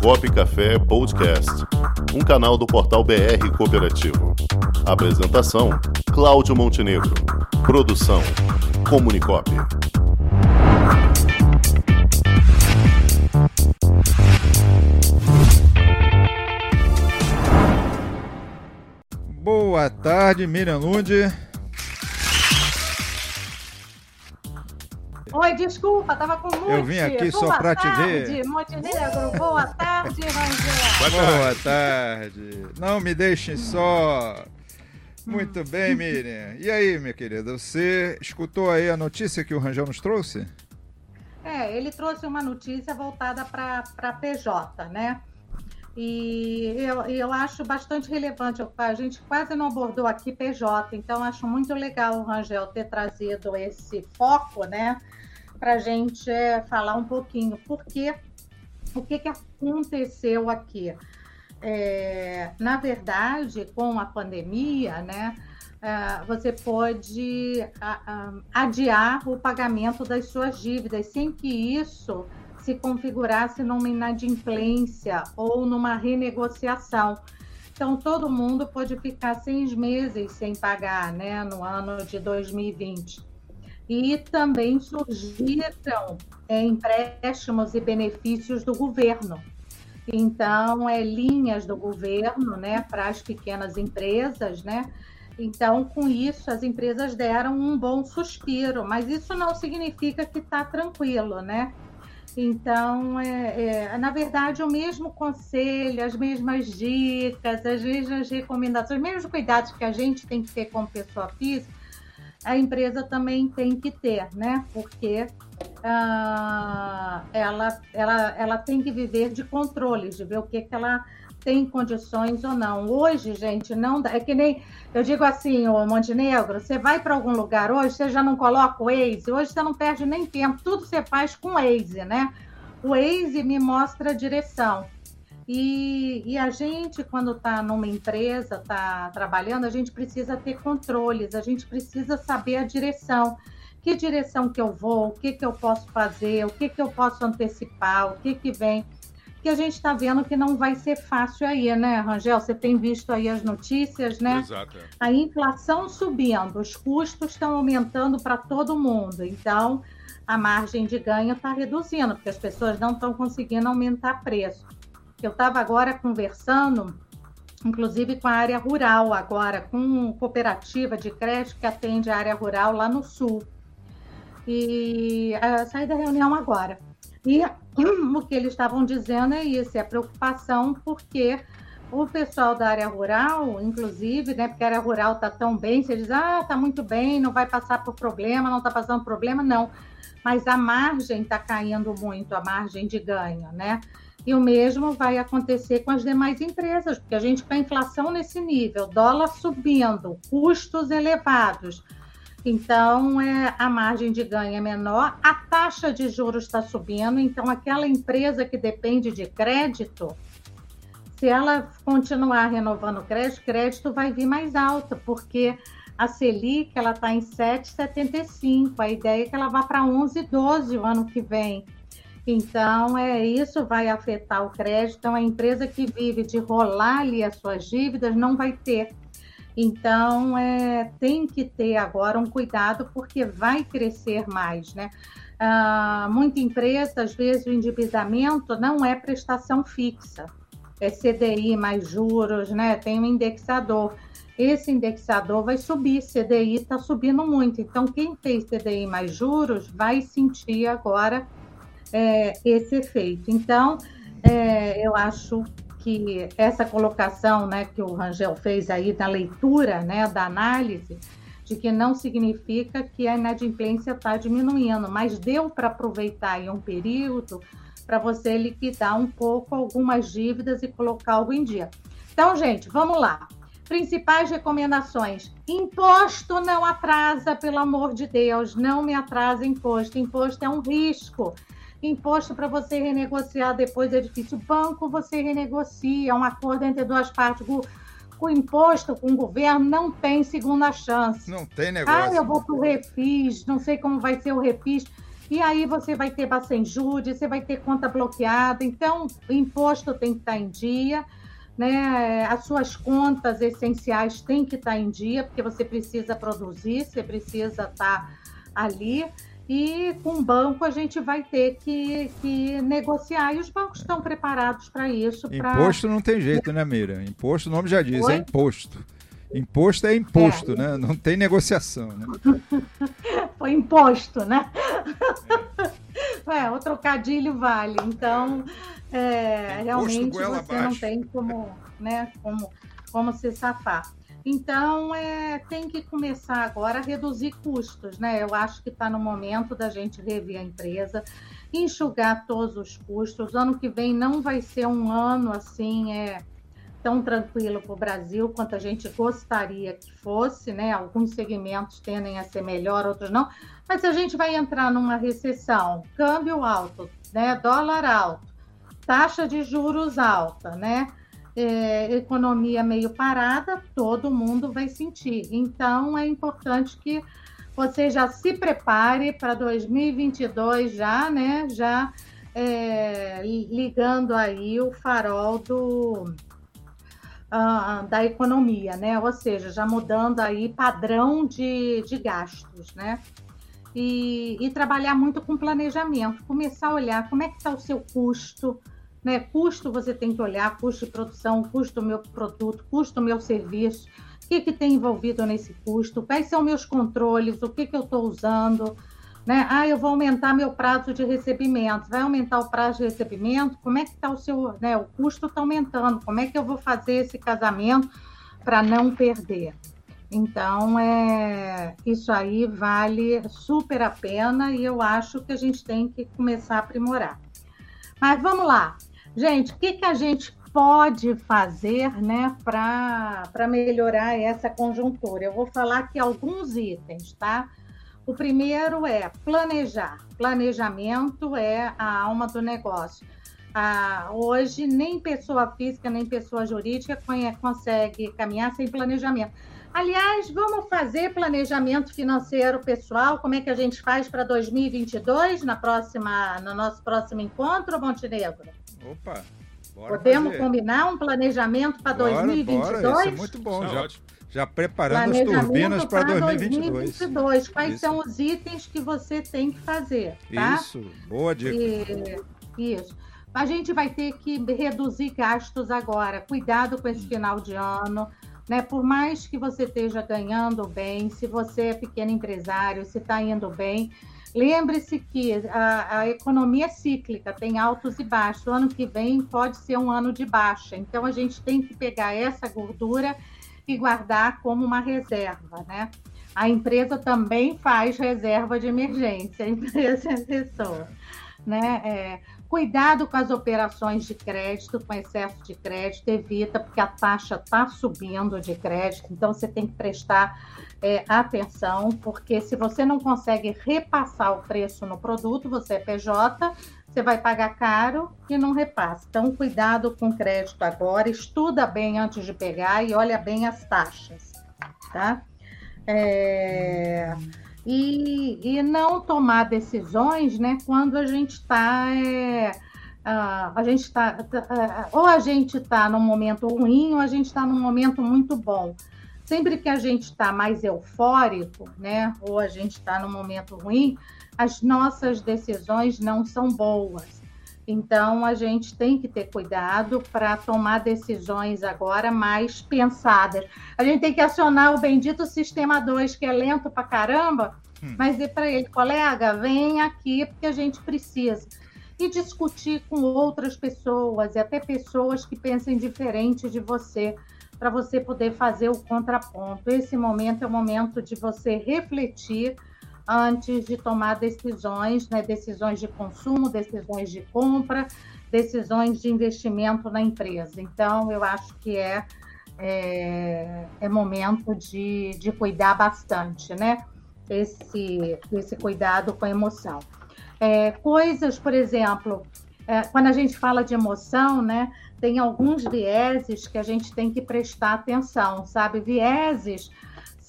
Comunicop Café Podcast, um canal do portal BR Cooperativo. Apresentação: Cláudio Montenegro. Produção: Comunicop. Boa tarde, Miriam Lund. Oi, desculpa, tava com muito. Eu vim aqui só pra te ver. Boa tarde, Montenegro. Boa tarde, Rangel. Boa tarde. Não me deixem só. Muito bem, Miriam. E aí, minha querida, você escutou aí a notícia que o Rangel nos trouxe? É, ele trouxe uma notícia voltada para PJ, né? E eu, eu acho bastante relevante. A gente quase não abordou aqui PJ, então acho muito legal o Rangel ter trazido esse foco, né? Para a gente é, falar um pouquinho. Porque o que, que aconteceu aqui? É, na verdade, com a pandemia, né? Uh, você pode adiar o pagamento das suas dívidas sem que isso se configurasse numa inadimplência ou numa renegociação. Então, todo mundo pode ficar seis meses sem pagar, né, no ano de 2020. E também surgiram é, empréstimos e benefícios do governo. Então, é linhas do governo, né, para as pequenas empresas, né, então, com isso, as empresas deram um bom suspiro, mas isso não significa que está tranquilo, né? Então, é, é, na verdade, o mesmo conselho, as mesmas dicas, as mesmas recomendações, os mesmos cuidados que a gente tem que ter como pessoa física, a empresa também tem que ter, né? Porque ah, ela, ela, ela tem que viver de controles, de ver o que, que ela tem condições ou não. Hoje, gente, não dá. É que nem eu digo assim, o Montenegro, você vai para algum lugar hoje, você já não coloca o Waze, hoje você não perde nem tempo, tudo você faz com o Waze, né? O Waze me mostra a direção. E, e a gente, quando está numa empresa, está trabalhando, a gente precisa ter controles, a gente precisa saber a direção. Que direção que eu vou, o que, que eu posso fazer, o que, que eu posso antecipar, o que, que vem que a gente está vendo que não vai ser fácil aí, né, Rangel? Você tem visto aí as notícias, né? Exato. é. A inflação subindo, os custos estão aumentando para todo mundo. Então, a margem de ganho está reduzindo, porque as pessoas não estão conseguindo aumentar preço. Eu estava agora conversando, inclusive com a área rural, agora, com cooperativa de crédito que atende a área rural lá no sul. E uh, saí da reunião agora. E o que eles estavam dizendo é isso, é a preocupação porque o pessoal da área rural, inclusive, né, porque a área rural está tão bem, você diz, ah, está muito bem, não vai passar por problema, não está passando problema, não. Mas a margem está caindo muito, a margem de ganho, né? E o mesmo vai acontecer com as demais empresas, porque a gente com a inflação nesse nível, dólar subindo, custos elevados, então, é, a margem de ganho é menor, a taxa de juros está subindo, então aquela empresa que depende de crédito, se ela continuar renovando crédito, crédito vai vir mais alta, porque a Selic ela está em 7,75, a ideia é que ela vá para 11,12 o ano que vem. Então, é isso vai afetar o crédito. Então, a empresa que vive de rolar ali as suas dívidas não vai ter então, é, tem que ter agora um cuidado, porque vai crescer mais, né? Ah, muita empresa, às vezes, o endividamento não é prestação fixa, é CDI mais juros, né? Tem um indexador. Esse indexador vai subir, CDI está subindo muito. Então, quem fez CDI mais juros vai sentir agora é, esse efeito. Então, é, eu acho que essa colocação né, que o Rangel fez aí na leitura né, da análise, de que não significa que a inadimplência está diminuindo, mas deu para aproveitar em um período para você liquidar um pouco algumas dívidas e colocar algo em dia. Então, gente, vamos lá. Principais recomendações. Imposto não atrasa, pelo amor de Deus, não me atrasa imposto. Imposto é um risco. Imposto para você renegociar depois é difícil. Banco você renegocia, é um acordo entre duas partes. Com, com imposto, com o governo, não tem segunda chance. Não tem negócio. Ah, eu vou para o refis, não sei como vai ser o refis. E aí você vai ter Bacenjude, você vai ter conta bloqueada, então o imposto tem que estar em dia, né? As suas contas essenciais têm que estar em dia, porque você precisa produzir, você precisa estar ali. E com o banco a gente vai ter que, que negociar. E os bancos estão preparados para isso. Imposto pra... não tem jeito, né, Mira? Imposto, o nome já diz, é Oi? é imposto. Imposto é imposto, é. né? Não tem negociação, né? Foi imposto, né? É. é, o trocadilho vale. Então, é, realmente você abaixo. não tem como, né, como, como se safar. Então, é, tem que começar agora a reduzir custos, né? Eu acho que está no momento da gente rever a empresa, enxugar todos os custos. Ano que vem não vai ser um ano assim, é tão tranquilo para o Brasil quanto a gente gostaria que fosse, né? Alguns segmentos tendem a ser melhor, outros não. Mas a gente vai entrar numa recessão, câmbio alto, né? Dólar alto, taxa de juros alta, né? É, economia meio parada, todo mundo vai sentir. Então, é importante que você já se prepare para 2022 já, né? Já é, ligando aí o farol do, uh, da economia, né? Ou seja, já mudando aí padrão de, de gastos, né? E, e trabalhar muito com planejamento, começar a olhar como é que está o seu custo, né? Custo você tem que olhar, custo de produção, custo do meu produto, custo do meu serviço, o que, que tem envolvido nesse custo, quais são meus controles, o que, que eu estou usando. Né? Ah, eu vou aumentar meu prazo de recebimento. Vai aumentar o prazo de recebimento? Como é que está o seu, né? O custo está aumentando. Como é que eu vou fazer esse casamento para não perder? Então, é, isso aí vale super a pena e eu acho que a gente tem que começar a aprimorar. Mas vamos lá. Gente, o que, que a gente pode fazer né, para melhorar essa conjuntura? Eu vou falar aqui alguns itens, tá? O primeiro é planejar. Planejamento é a alma do negócio. Ah, hoje, nem pessoa física, nem pessoa jurídica consegue caminhar sem planejamento. Aliás, vamos fazer planejamento financeiro pessoal? Como é que a gente faz para 2022 na próxima, no nosso próximo encontro, Montenegro? Opa! Podemos fazer. combinar um planejamento para 2022? Bora, isso é muito bom, já, já preparando as turbinas para 2022. 2022. Quais isso. são os itens que você tem que fazer, tá? Isso, boa dica. E, isso. A gente vai ter que reduzir gastos agora. Cuidado com esse final de ano. Né? Por mais que você esteja ganhando bem, se você é pequeno empresário, se está indo bem, Lembre-se que a, a, economia é cíclica, tem altos e baixos. O ano que vem pode ser um ano de baixa. Então, a gente tem que pegar essa gordura e guardar como uma reserva, né? A empresa também faz reserva de emergência, a empresa é a pessoa. Né? É, cuidado com as operações de crédito, com excesso de crédito, evita, porque a taxa está subindo de crédito, então você tem que prestar é, atenção, porque se você não consegue repassar o preço no produto, você é PJ, você vai pagar caro e não repassa. Então, cuidado com o crédito agora, estuda bem antes de pegar e olha bem as taxas, tá? É, e, e não tomar decisões, né, quando a gente está. É, a gente está. Ou a gente está num momento ruim, ou a gente está num momento muito bom sempre que a gente está mais eufórico, né, ou a gente está num momento ruim, as nossas decisões não são boas. Então, a gente tem que ter cuidado para tomar decisões agora mais pensadas. A gente tem que acionar o bendito sistema 2, que é lento para caramba, hum. mas dizer para ele, colega, vem aqui porque a gente precisa. E discutir com outras pessoas, e até pessoas que pensem diferente de você para você poder fazer o contraponto. Esse momento é o momento de você refletir antes de tomar decisões, né? decisões de consumo, decisões de compra, decisões de investimento na empresa. Então, eu acho que é, é, é momento de, de cuidar bastante, né? Esse, esse cuidado com a emoção. É, coisas, por exemplo, é, quando a gente fala de emoção, né? tem alguns vieses que a gente tem que prestar atenção, sabe? Vieses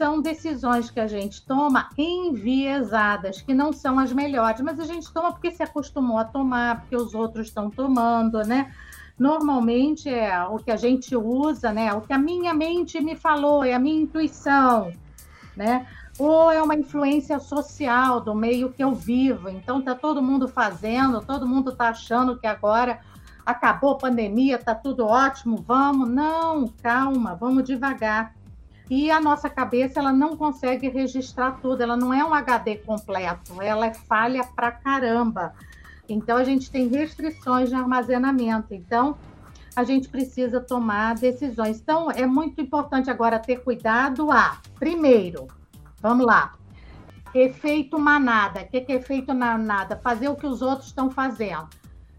são decisões que a gente toma enviesadas, que não são as melhores, mas a gente toma porque se acostumou a tomar, porque os outros estão tomando, né? Normalmente é o que a gente usa, né? O que a minha mente me falou, é a minha intuição, né? Ou é uma influência social do meio que eu vivo. Então tá todo mundo fazendo, todo mundo tá achando que agora acabou a pandemia, tá tudo ótimo, vamos. Não, calma, vamos devagar e a nossa cabeça ela não consegue registrar tudo, ela não é um HD completo, ela é falha pra caramba. Então a gente tem restrições de armazenamento. Então a gente precisa tomar decisões. Então é muito importante agora ter cuidado a, primeiro, vamos lá, efeito manada. O que é efeito manada? Fazer o que os outros estão fazendo.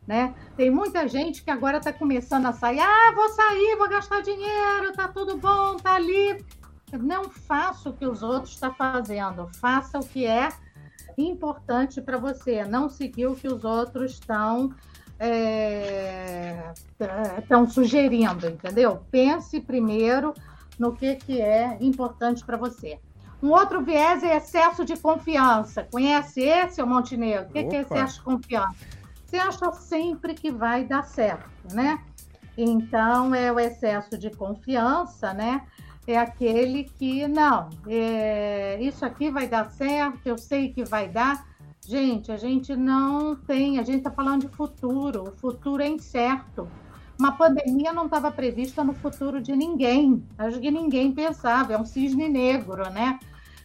Né? Tem muita gente que agora está começando a sair. Ah, vou sair, vou gastar dinheiro, tá tudo bom, tá ali não faça o que os outros estão fazendo, faça o que é importante para você, não seguir o que os outros estão é, estão sugerindo, entendeu? Pense primeiro no que, que é importante para você. Um outro viés é excesso de confiança. Conhece esse, o Montenegro? O que, que é excesso de confiança? Você acha sempre que vai dar certo, né? Então, é o excesso de confiança, né? É aquele que, não, é, isso aqui vai dar certo, eu sei que vai dar. Gente, a gente não tem, a gente está falando de futuro, o futuro é incerto. Uma pandemia não estava prevista no futuro de ninguém, acho que ninguém pensava, é um cisne negro, né?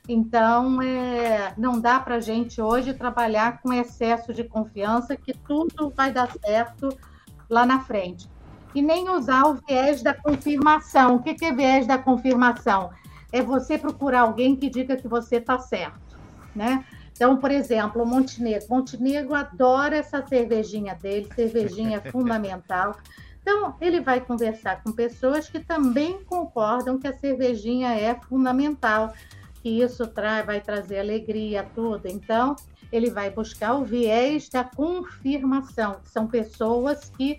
Então, é, não dá para a gente hoje trabalhar com excesso de confiança que tudo vai dar certo lá na frente e nem usar o viés da confirmação. O que é viés da confirmação? É você procurar alguém que diga que você está certo, né? Então, por exemplo, o Montenegro. Montenegro adora essa cervejinha dele, cervejinha é fundamental. Então, ele vai conversar com pessoas que também concordam que a cervejinha é fundamental, que isso tra vai trazer alegria, tudo. Então, ele vai buscar o viés da confirmação, que são pessoas que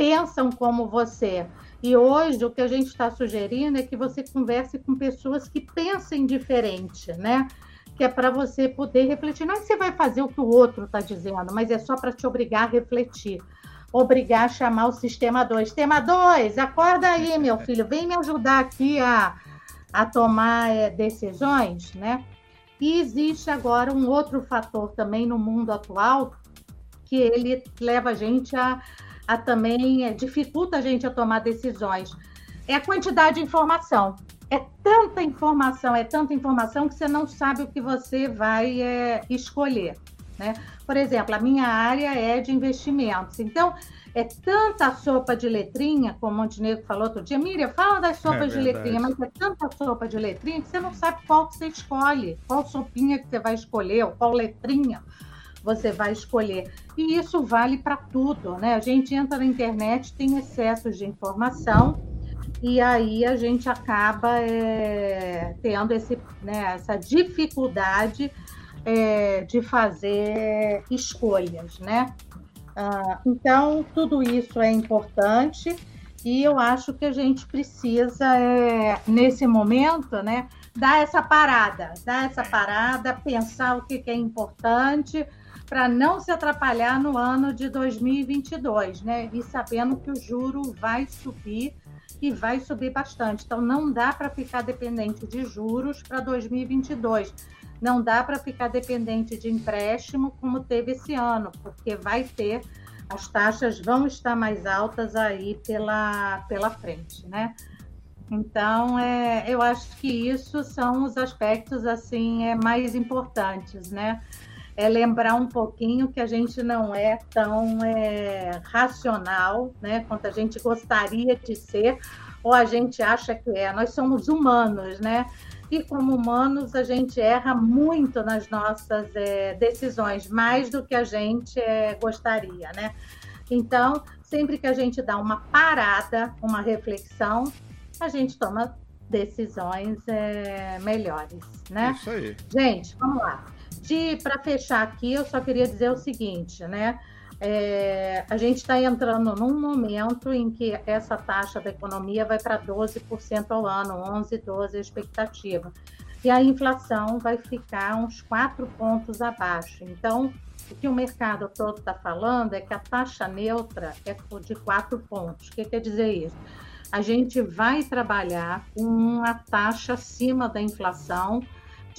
pensam como você. E hoje o que a gente está sugerindo é que você converse com pessoas que pensem diferente, né? Que é para você poder refletir. Não é que você vai fazer o que o outro está dizendo, mas é só para te obrigar a refletir. Obrigar a chamar o sistema 2. Sistema 2, acorda aí, meu filho, vem me ajudar aqui a, a tomar é, decisões, né? E existe agora um outro fator também no mundo atual que ele leva a gente a a também é, dificulta a gente a tomar decisões. É a quantidade de informação. É tanta informação, é tanta informação que você não sabe o que você vai é, escolher. Né? Por exemplo, a minha área é de investimentos. Então, é tanta sopa de letrinha, como o Montenegro falou outro dia. Miriam, fala das sopas é de letrinha, mas é tanta sopa de letrinha que você não sabe qual que você escolhe, qual sopinha que você vai escolher, ou qual letrinha você vai escolher. E isso vale para tudo, né? A gente entra na internet, tem excesso de informação e aí a gente acaba é, tendo esse, né, essa dificuldade é, de fazer escolhas, né? Ah, então, tudo isso é importante e eu acho que a gente precisa, é, nesse momento, né, dar essa parada, dar essa parada, pensar o que, que é importante, para não se atrapalhar no ano de 2022, né? E sabendo que o juro vai subir e vai subir bastante. Então não dá para ficar dependente de juros para 2022. Não dá para ficar dependente de empréstimo como teve esse ano, porque vai ter as taxas vão estar mais altas aí pela, pela frente, né? Então, é, eu acho que isso são os aspectos assim é, mais importantes, né? É lembrar um pouquinho que a gente não é tão é, racional, né, quanto a gente gostaria de ser, ou a gente acha que é. Nós somos humanos, né? E como humanos, a gente erra muito nas nossas é, decisões, mais do que a gente é, gostaria, né? Então, sempre que a gente dá uma parada, uma reflexão, a gente toma decisões é, melhores, né? Isso aí. Gente, vamos lá para fechar aqui, eu só queria dizer o seguinte, né? É, a gente está entrando num momento em que essa taxa da economia vai para 12% ao ano, 11, 12 a expectativa. e a inflação vai ficar uns quatro pontos abaixo. Então, o que o mercado todo está falando é que a taxa neutra é de quatro pontos. O que quer dizer isso? A gente vai trabalhar com uma taxa acima da inflação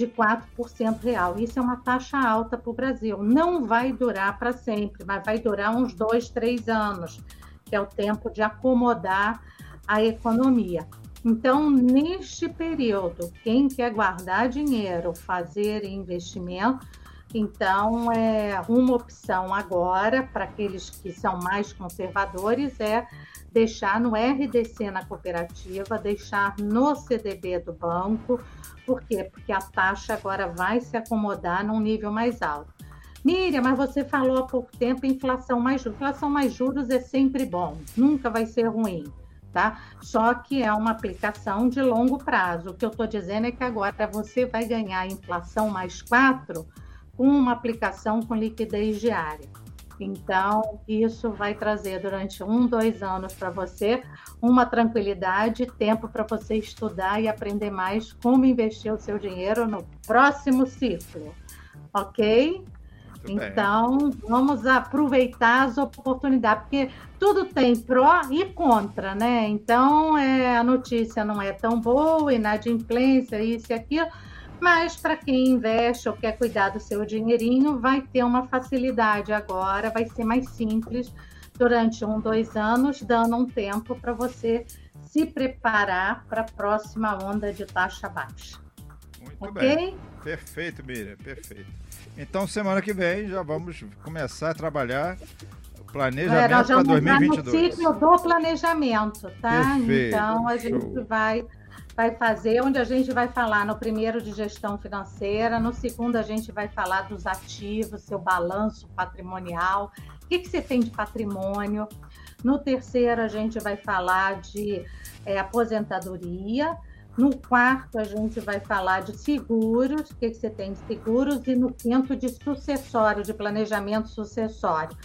de 4% real. Isso é uma taxa alta para o Brasil. Não vai durar para sempre, mas vai durar uns dois, três anos, que é o tempo de acomodar a economia. Então, neste período, quem quer guardar dinheiro, fazer investimento, então é uma opção agora para aqueles que são mais conservadores é deixar no RDC na cooperativa, deixar no CDB do banco. Por quê? Porque a taxa agora vai se acomodar num nível mais alto. Miriam, mas você falou há pouco tempo inflação mais juros. Inflação mais juros é sempre bom, nunca vai ser ruim, tá? Só que é uma aplicação de longo prazo. O que eu estou dizendo é que agora você vai ganhar inflação mais 4 com uma aplicação com liquidez diária. Então, isso vai trazer durante um, dois anos para você uma tranquilidade, tempo para você estudar e aprender mais como investir o seu dinheiro no próximo ciclo. Ok? Muito então, bem. vamos aproveitar as oportunidades, porque tudo tem pró e contra, né? Então, é, a notícia não é tão boa, inadimplência, isso e aquilo mas para quem investe ou quer cuidar do seu dinheirinho, vai ter uma facilidade agora, vai ser mais simples durante um, dois anos, dando um tempo para você se preparar para a próxima onda de taxa baixa. Muito okay? bem. Perfeito, Miriam, perfeito. Então, semana que vem já vamos começar a trabalhar o planejamento é, para 2022. No ciclo do planejamento, tá? Perfeito, então, a show. gente vai vai fazer, onde a gente vai falar no primeiro de gestão financeira, no segundo a gente vai falar dos ativos, seu balanço patrimonial, o que, que você tem de patrimônio. No terceiro a gente vai falar de é, aposentadoria. No quarto a gente vai falar de seguros, o que, que você tem de seguros. E no quinto de sucessório, de planejamento sucessório.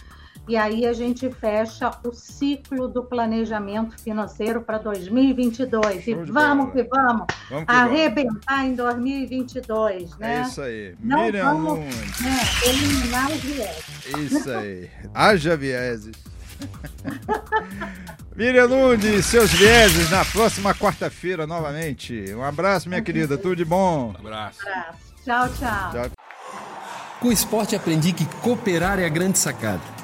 E aí a gente fecha o ciclo do planejamento financeiro para 2022. Show e vamos que vamos, vamos que arrebentar vamos. em 2022, né? É isso aí. Não Miriam vamos né, eliminar os vieses. Isso aí. Haja vieses. Miriam Nunes, seus vieses na próxima quarta-feira novamente. Um abraço, minha querida. Tudo de bom. Um abraço. Um abraço. Tchau, tchau. tchau. Com o esporte aprendi que cooperar é a grande sacada